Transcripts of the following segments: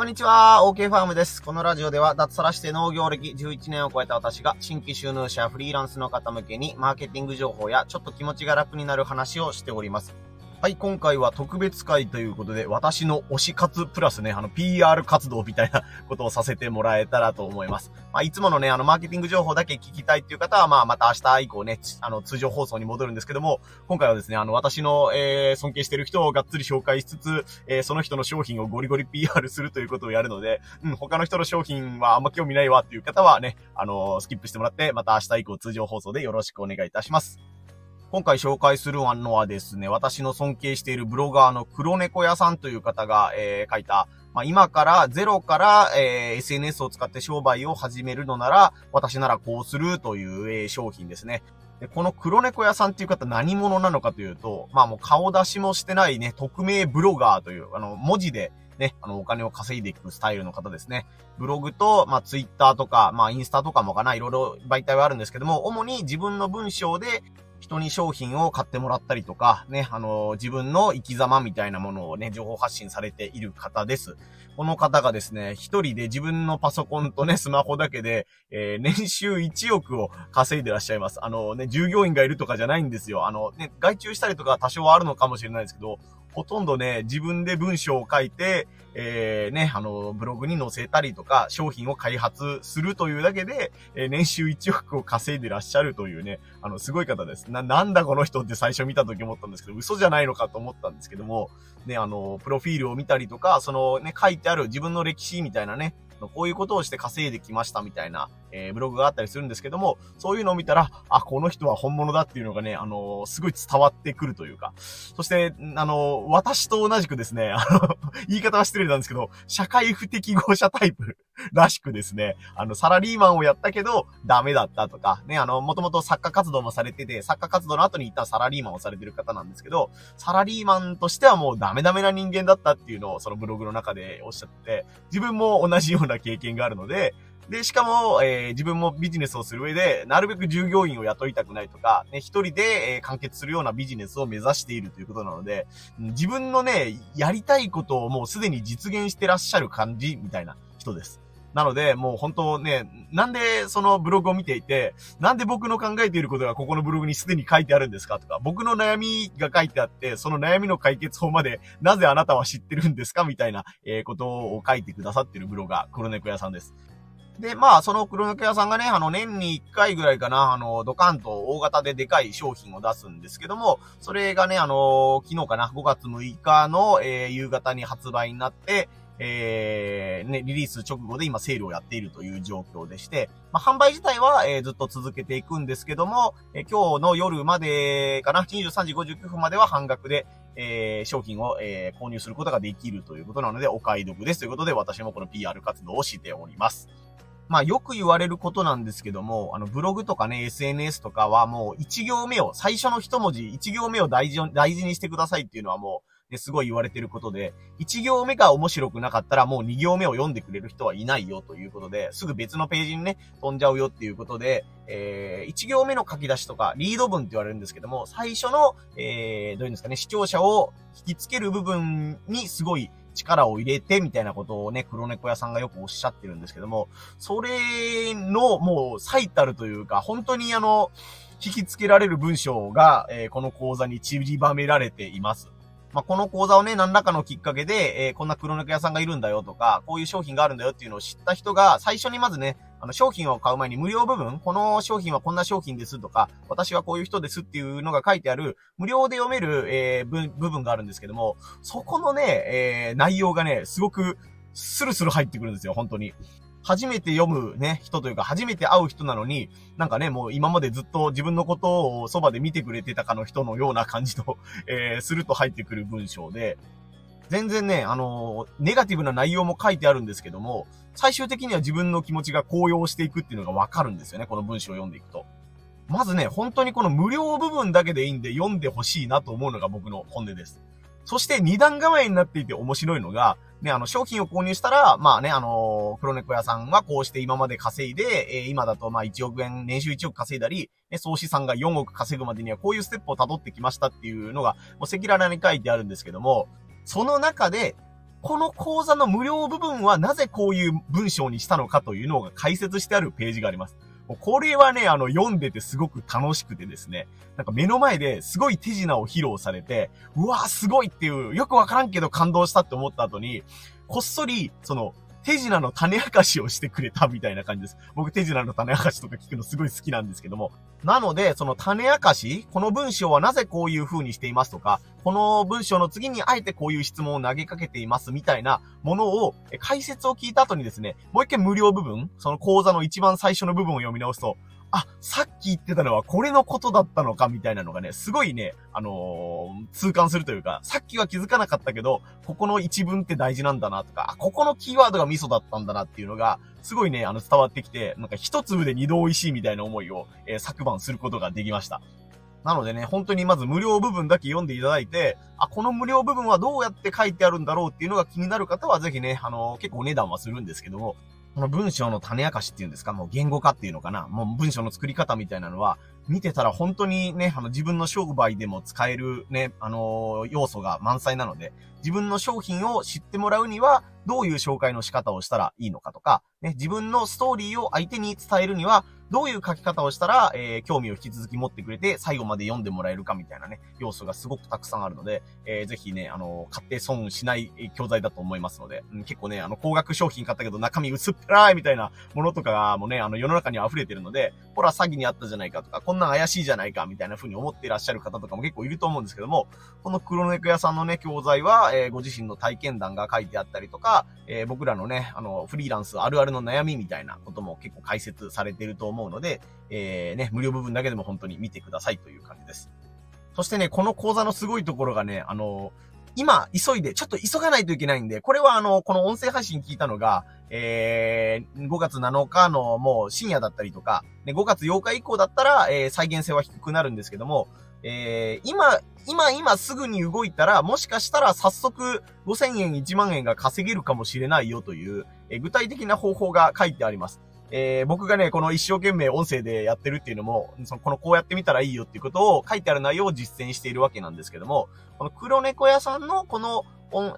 こんにちは、OK ファームです。このラジオでは脱サラして農業歴11年を超えた私が新規収入者フリーランスの方向けにマーケティング情報やちょっと気持ちが楽になる話をしております。はい、今回は特別会ということで、私の推し活プラスね、あの、PR 活動みたいなことをさせてもらえたらと思います。まあ、いつものね、あの、マーケティング情報だけ聞きたいっていう方は、まあ、また明日以降ね、あの、通常放送に戻るんですけども、今回はですね、あの、私の、えー、尊敬してる人をがっつり紹介しつつ、えー、その人の商品をゴリゴリ PR するということをやるので、うん、他の人の商品はあんま興味ないわっていう方はね、あの、スキップしてもらって、また明日以降通常放送でよろしくお願いいたします。今回紹介するのはですね、私の尊敬しているブロガーの黒猫屋さんという方が、えー、書いた、まあ、今からゼロから、えー、SNS を使って商売を始めるのなら、私ならこうするという、えー、商品ですね。で、この黒猫屋さんっていう方何者なのかというと、まあもう顔出しもしてないね、匿名ブロガーという、あの、文字でね、あの、お金を稼いでいくスタイルの方ですね。ブログと、まあ、ツイッターとか、まあ、インスタとかもかな、いろいろ媒体はあるんですけども、主に自分の文章で、人に商品を買ってもらったりとか、ね、あの、自分の生き様みたいなものをね、情報発信されている方です。この方がですね、一人で自分のパソコンとね、スマホだけで、えー、年収1億を稼いでらっしゃいます。あのね、従業員がいるとかじゃないんですよ。あのね、外注したりとか多少はあるのかもしれないですけど、ほとんどね、自分で文章を書いて、えー、ね、あの、ブログに載せたりとか、商品を開発するというだけで、えー、年収1億を稼いでらっしゃるというね、あの、すごい方です。な、なんだこの人って最初見た時思ったんですけど、嘘じゃないのかと思ったんですけども、ね、あの、プロフィールを見たりとか、そのね、書いてある自分の歴史みたいなね、こういうことをして稼いできましたみたいな、えー、ブログがあったりするんですけども、そういうのを見たら、あ、この人は本物だっていうのがね、あのー、すごい伝わってくるというか、そして、あのー、私と同じくですね、あの、言い方は失礼なんですけど、社会不適合者タイプらしくですね、あの、サラリーマンをやったけど、ダメだったとか、ね、あの、もともと作家活動もされてて、作家活動の後に一旦サラリーマンをされてる方なんですけど、サラリーマンとしてはもうダメダメな人間だったっていうのをそのブログの中でおっしゃって、自分も同じような経験があるので、で、しかも、えー、自分もビジネスをする上で、なるべく従業員を雇いたくないとか、ね、一人で、えー、完結するようなビジネスを目指しているということなので、自分のね、やりたいことをもうすでに実現してらっしゃる感じみたいな人です。なので、もう本当ね、なんでそのブログを見ていて、なんで僕の考えていることがここのブログにすでに書いてあるんですかとか、僕の悩みが書いてあって、その悩みの解決法までなぜあなたは知ってるんですかみたいな、えー、ことを書いてくださってるブロガー、黒猫屋さんです。で、まあ、その黒猫屋さんがね、あの、年に1回ぐらいかな、あの、ドカンと大型ででかい商品を出すんですけども、それがね、あの、昨日かな、5月6日の、えー、夕方に発売になって、えー、ね、リリース直後で今セールをやっているという状況でして、まあ、販売自体は、えー、ずっと続けていくんですけども、えー、今日の夜までかな、23時59分までは半額で、えー、商品を、えー、購入することができるということなので、お買い得ですということで、私もこの PR 活動をしております。まあよく言われることなんですけども、あのブログとかね、SNS とかはもう1行目を、最初の一文字、1行目を大事大事にしてくださいっていうのはもう、ですごい言われてることで、1行目が面白くなかったらもう2行目を読んでくれる人はいないよということで、すぐ別のページにね、飛んじゃうよっていうことで、えー、1行目の書き出しとか、リード文って言われるんですけども、最初の、えー、どういうんですかね、視聴者を引きつける部分にすごい力を入れて、みたいなことをね、黒猫屋さんがよくおっしゃってるんですけども、それのもう最たるというか、本当にあの、引き付けられる文章が、えー、この講座に散りばめられています。まあ、この講座をね、何らかのきっかけで、えー、こんな黒猫屋さんがいるんだよとか、こういう商品があるんだよっていうのを知った人が、最初にまずね、あの、商品を買う前に無料部分、この商品はこんな商品ですとか、私はこういう人ですっていうのが書いてある、無料で読める、えー、部分があるんですけども、そこのね、えー、内容がね、すごく、スルスル入ってくるんですよ、本当に。初めて読むね、人というか、初めて会う人なのに、なんかね、もう今までずっと自分のことをそばで見てくれてたかの人のような感じと、えー、すると入ってくる文章で、全然ね、あのー、ネガティブな内容も書いてあるんですけども、最終的には自分の気持ちが高揚していくっていうのがわかるんですよね、この文章を読んでいくと。まずね、本当にこの無料部分だけでいいんで読んでほしいなと思うのが僕の本音です。そして二段構えになっていて面白いのが、ね、あの、商品を購入したら、まあね、あのー、黒猫屋さんはこうして今まで稼いで、えー、今だとまあ1億円、年収1億稼いだり、ね、総資産が4億稼ぐまでにはこういうステップを辿ってきましたっていうのが、もう赤裸々に書いてあるんですけども、その中で、この講座の無料部分はなぜこういう文章にしたのかというのが解説してあるページがあります。これはね、あの、読んでてすごく楽しくてですね、なんか目の前ですごい手品を披露されて、うわーすごいっていう、よくわからんけど感動したって思った後に、こっそり、その、手品の種明かしをしてくれたみたいな感じです。僕手品の種明かしとか聞くのすごい好きなんですけども。なので、その種明かし、この文章はなぜこういう風にしていますとか、この文章の次にあえてこういう質問を投げかけていますみたいなものを、解説を聞いた後にですね、もう一回無料部分、その講座の一番最初の部分を読み直すと、あ、さっき言ってたのはこれのことだったのかみたいなのがね、すごいね、あのー、痛感するというか、さっきは気づかなかったけど、ここの一文って大事なんだなとか、ここのキーワードがミソだったんだなっていうのが、すごいね、あの、伝わってきて、なんか一粒で二度美味しいみたいな思いを、えー、昨晩することができました。なのでね、本当にまず無料部分だけ読んでいただいて、あ、この無料部分はどうやって書いてあるんだろうっていうのが気になる方はぜひね、あのー、結構お値段はするんですけども、この文章の種明かしっていうんですか、もう言語化っていうのかな、もう文章の作り方みたいなのは、見てたら本当にね、あの自分の商売でも使えるね、あのー、要素が満載なので、自分の商品を知ってもらうには、どういう紹介の仕方をしたらいいのかとか、ね、自分のストーリーを相手に伝えるには、どういう書き方をしたら、えー、興味を引き続き持ってくれて、最後まで読んでもらえるかみたいなね、要素がすごくたくさんあるので、えー、ぜひね、あの買って損しない教材だと思いますので、うん、結構ね、あの、高額商品買ったけど中身薄っぺらいみたいなものとかもね、あの、世の中に溢れてるので、ほら、詐欺にあったじゃないかとか、こんなん怪しいじゃないかみたいな風に思っていらっしゃる方とかも結構いると思うんですけども、この黒猫屋さんのね、教材は、えー、ご自身の体験談が書いてあったりとか、えー、僕らのね、あの、フリーランスあるあるの悩みみたいなことも結構解説されていると思うので、えー、ね、無料部分だけでも本当に見てくださいという感じです。そしてね、この講座のすごいところがね、あの、今、急いで、ちょっと急がないといけないんで、これはあの、この音声配信聞いたのが、えー、5月7日のもう深夜だったりとか、ね、5月8日以降だったら、えー、再現性は低くなるんですけども、えー、今、今、今すぐに動いたら、もしかしたら早速5000円、1万円が稼げるかもしれないよという、えー、具体的な方法が書いてあります。えー、僕がね、この一生懸命音声でやってるっていうのも、そのこのこうやってみたらいいよっていうことを書いてある内容を実践しているわけなんですけども、この黒猫屋さんのこの、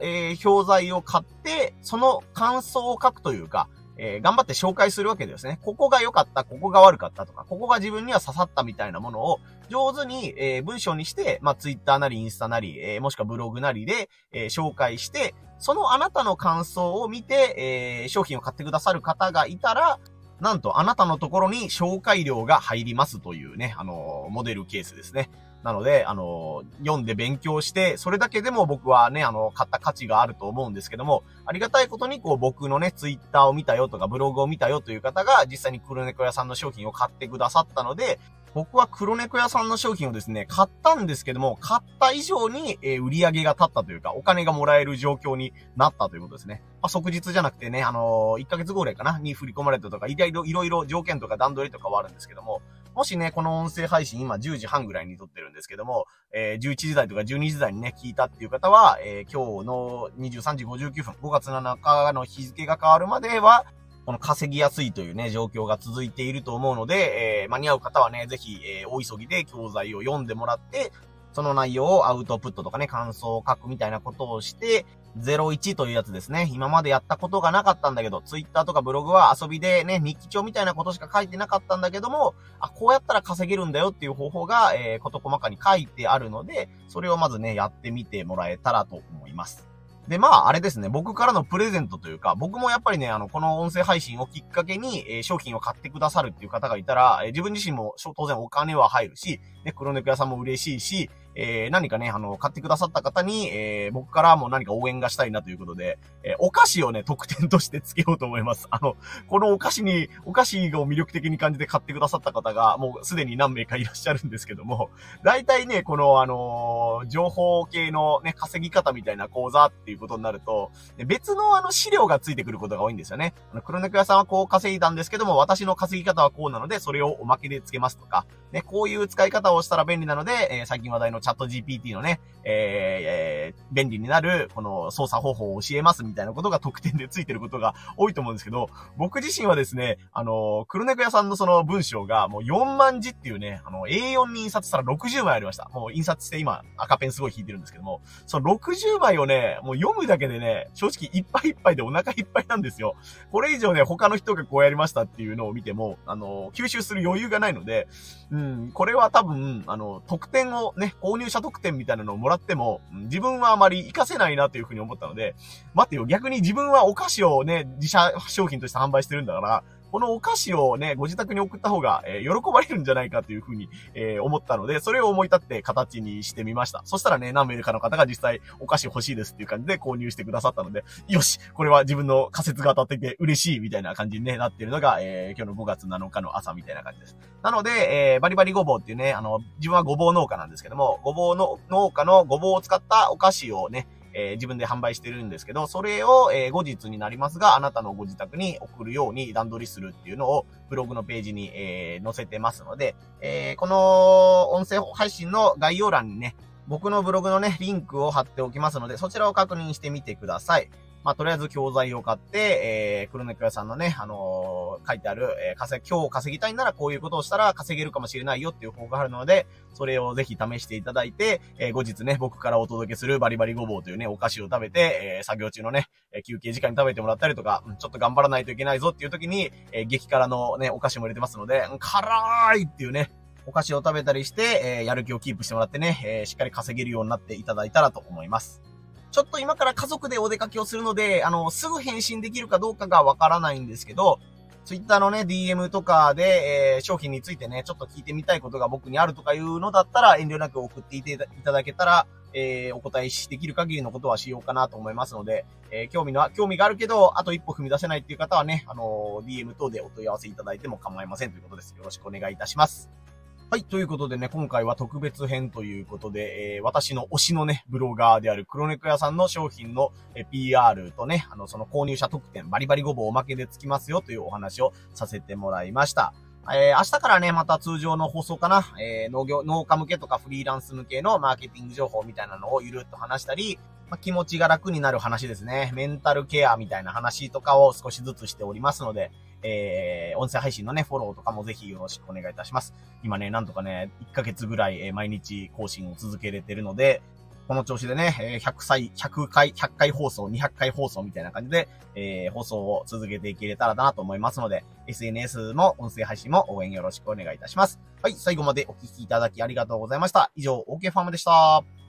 えー、表材を買って、その感想を書くというか、えー、頑張って紹介するわけですね。ここが良かった、ここが悪かったとか、ここが自分には刺さったみたいなものを上手に、えー、文章にして、まあ、ツイッターなりインスタなり、えー、もしくはブログなりで、えー、紹介して、そのあなたの感想を見て、えー、商品を買ってくださる方がいたら、なんとあなたのところに紹介料が入りますというね、あのモデルケースですね。なので、あの、読んで勉強して、それだけでも僕はね、あの、買った価値があると思うんですけども、ありがたいことに、こう、僕のね、ツイッターを見たよとか、ブログを見たよという方が、実際に黒猫屋さんの商品を買ってくださったので、僕は黒猫屋さんの商品をですね、買ったんですけども、買った以上に、え、売り上げが立ったというか、お金がもらえる状況になったということですね。まあ、即日じゃなくてね、あのー、1ヶ月後ぐらいかな、に振り込まれたとか、いろいろ、条件とか段取りとかはあるんですけども、もしね、この音声配信今10時半ぐらいに撮ってるんですけども、えー、11時台とか12時台にね、聞いたっていう方は、えー、今日の23時59分、5月7日の日付が変わるまでは、この稼ぎやすいというね、状況が続いていると思うので、えー、間に合う方はね、ぜひ、えー、大急ぎで教材を読んでもらって、その内容をアウトプットとかね、感想を書くみたいなことをして、01というやつですね。今までやったことがなかったんだけど、ツイッターとかブログは遊びでね、日記帳みたいなことしか書いてなかったんだけども、あ、こうやったら稼げるんだよっていう方法が、えー、こと細かに書いてあるので、それをまずね、やってみてもらえたらと思います。で、まあ、あれですね、僕からのプレゼントというか、僕もやっぱりね、あの、この音声配信をきっかけに、えー、商品を買ってくださるっていう方がいたら、えー、自分自身も当然お金は入るし、ね、黒猫屋さんも嬉しいし、えー、何かね、あの、買ってくださった方に、えー、僕からも何か応援がしたいなということで、えー、お菓子をね、特典として付けようと思います。あの、このお菓子に、お菓子を魅力的に感じて買ってくださった方が、もうすでに何名かいらっしゃるんですけども、大体ね、この、あの情報系のね、稼ぎ方みたいな講座っていうことになると、別のあの資料がついてくることが多いんですよね。あの、黒猫屋さんはこう稼いだんですけども、私の稼ぎ方はこうなので、それをおまけで付けますとか、ね、こういう使い方をしたら便利なので、え最近話題のチャット GPT のね、えー、えー、便利になる、この操作方法を教えますみたいなことが特典でついてることが多いと思うんですけど、僕自身はですね、あの、黒猫屋さんのその文章がもう4万字っていうね、あの、A4 に印刷したら60枚ありました。もう印刷して今赤ペンすごい引いてるんですけども、その60枚をね、もう読むだけでね、正直いっぱいいっぱいでお腹いっぱいなんですよ。これ以上ね、他の人がこうやりましたっていうのを見ても、あの、吸収する余裕がないので、うん、これは多分、あの、特典をね、購入者特典みたいなのをもらっても、自分はあまり活かせないなというふうに思ったので、待ってよ、逆に自分はお菓子をね、自社商品として販売してるんだから、このお菓子をね、ご自宅に送った方が、えー、喜ばれるんじゃないかというふうに、えー、思ったので、それを思い立って形にしてみました。そしたらね、何名かの方が実際お菓子欲しいですっていう感じで購入してくださったので、よしこれは自分の仮説が当たってて嬉しいみたいな感じに、ね、なっているのが、えー、今日の5月7日の朝みたいな感じです。なので、えー、バリバリごぼうっていうね、あの、自分はごぼう農家なんですけども、ごぼうの農家のごぼうを使ったお菓子をね、えー、自分で販売してるんですけど、それを、えー、後日になりますが、あなたのご自宅に送るように段取りするっていうのを、ブログのページに、えー、載せてますので、えー、この音声配信の概要欄にね、僕のブログのね、リンクを貼っておきますので、そちらを確認してみてください。まあ、とりあえず教材を買って、えー、黒猫屋さんのね、あのー、書いてある、えー、稼、今日稼ぎたいならこういうことをしたら稼げるかもしれないよっていう方法があるので、それをぜひ試していただいて、えー、後日ね、僕からお届けするバリバリごぼうというね、お菓子を食べて、えー、作業中のね、休憩時間に食べてもらったりとか、ちょっと頑張らないといけないぞっていう時に、えー、激辛のね、お菓子も入れてますので、辛いっていうね、お菓子を食べたりして、えー、やる気をキープしてもらってね、えー、しっかり稼げるようになっていただいたらと思います。ちょっと今から家族でお出かけをするので、あの、すぐ返信できるかどうかがわからないんですけど、ツイッターのね、DM とかで、えー、商品についてね、ちょっと聞いてみたいことが僕にあるとかいうのだったら、遠慮なく送っていただけたら、えー、お答えし、できる限りのことはしようかなと思いますので、えー、興味の、興味があるけど、あと一歩踏み出せないっていう方はね、あのー、DM 等でお問い合わせいただいても構いませんということです。よろしくお願いいたします。はい。ということでね、今回は特別編ということで、えー、私の推しのね、ブロガーである黒猫屋さんの商品の、PR とね、あの、その購入者特典、バリバリごぼうおまけでつきますよというお話をさせてもらいました。えー、明日からね、また通常の放送かな、えー、農業、農家向けとかフリーランス向けのマーケティング情報みたいなのをゆるっと話したり、まあ、気持ちが楽になる話ですね。メンタルケアみたいな話とかを少しずつしておりますので、えー、音声配信のね、フォローとかもぜひよろしくお願いいたします。今ね、なんとかね、1ヶ月ぐらい、え、毎日更新を続けれてるので、この調子でね、100歳、100回、100回放送、200回放送みたいな感じで、えー、放送を続けていけれたらなと思いますので、SNS も音声配信も応援よろしくお願いいたします。はい、最後までお聴きいただきありがとうございました。以上、OK ファームでした。